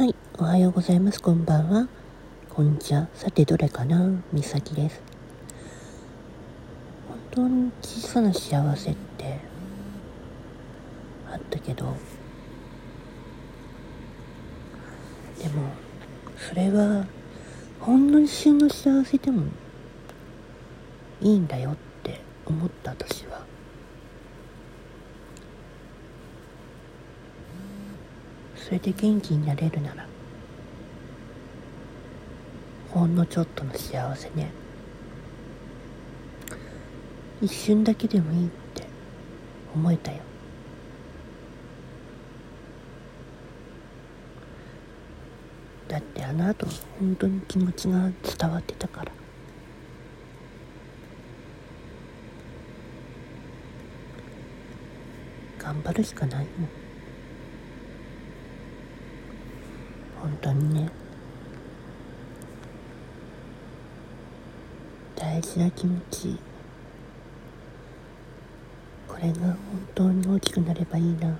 はいおはようございます。こんばんは。こんにちは。さて、どれかな？みさきです。本当に小さな幸せってあったけど、でも、それは、ほんの一瞬の幸せでもいいんだよって思った私は。それで元気になれるならほんのちょっとの幸せね。一瞬だけでもいいって思えたよ。だってあの後本当に気持ちが伝わってたから。頑張るしかないもん。本当にね。大事な気持ち。これが本当に大きくなればいいな。